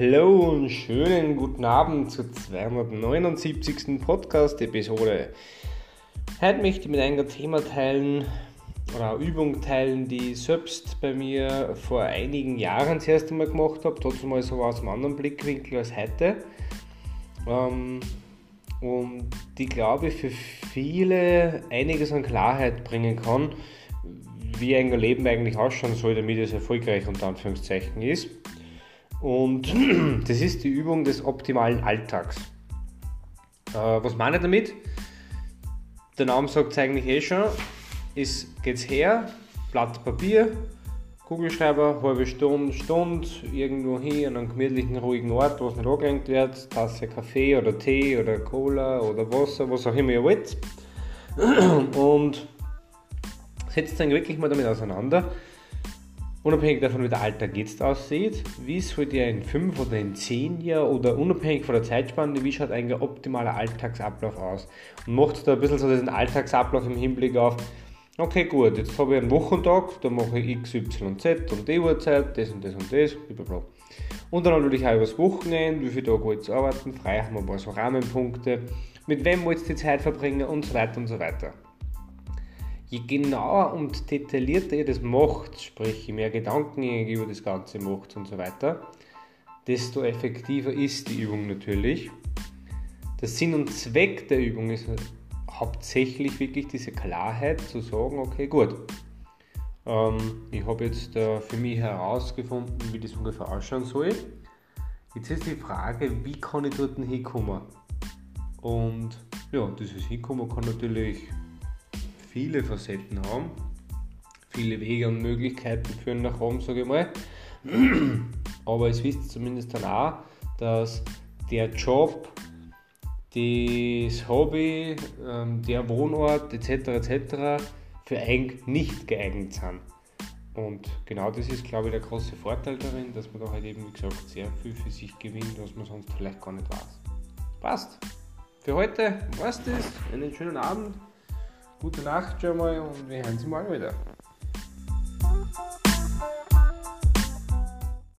Hallo und schönen guten Abend zur 279. Podcast-Episode. Heute möchte ich mit einem Thema teilen oder eine Übung teilen, die ich selbst bei mir vor einigen Jahren das erste Mal gemacht habe, trotzdem mal so aus einem anderen Blickwinkel als heute. Ähm, und die glaube ich für viele einiges an Klarheit bringen kann, wie ein Leben eigentlich ausschauen soll, damit es erfolgreich unter Anführungszeichen ist. Und das ist die Übung des optimalen Alltags. Äh, was meine ich damit? Der Name sagt es eigentlich eh schon. Es geht's her, Blatt Papier, Kugelschreiber, halbe Stunde, Stunde, irgendwo hin an einem gemütlichen, ruhigen Ort, wo es nicht angelenkt wird, Tasse Kaffee oder Tee oder Cola oder Wasser, was auch immer ihr wollt. Und setzt dann wirklich mal damit auseinander Unabhängig davon, wie der Alltag jetzt aussieht, wie soll der in 5 oder in 10 Jahren oder unabhängig von der Zeitspanne, wie schaut eigentlich ein optimaler Alltagsablauf aus? Und macht da ein bisschen so diesen Alltagsablauf im Hinblick auf, okay gut, jetzt habe ich einen Wochentag, da mache ich X, Y, Z und die Uhrzeit, das und das und das, blablabla. Und dann natürlich auch über das Wochenende, wie viele Tage wollt ihr arbeiten, frei haben wir ein paar so Rahmenpunkte, mit wem wollt ihr die Zeit verbringen und so weiter und so weiter. Je genauer und detaillierter ihr das macht, sprich je mehr Gedanken ihr über das Ganze macht und so weiter, desto effektiver ist die Übung natürlich. Der Sinn und Zweck der Übung ist hauptsächlich wirklich diese Klarheit zu sagen, okay gut, ähm, ich habe jetzt äh, für mich herausgefunden, wie das ungefähr ausschauen soll. Jetzt ist die Frage, wie kann ich dort hinkommen? Und ja, dieses Hinkommen kann natürlich viele Facetten haben. Viele Wege und Möglichkeiten führen nach Rom, sage ich mal. Aber es wisst zumindest dann auch, dass der Job, das Hobby, ähm, der Wohnort etc. etc. für eigentlich nicht geeignet sind. Und genau das ist, glaube ich, der große Vorteil darin, dass man da halt eben, wie gesagt, sehr viel für sich gewinnt, was man sonst vielleicht gar nicht weiß. Passt. Für heute war's das. Einen schönen Abend. Gute Nacht schon mal und wir hören uns mal wieder.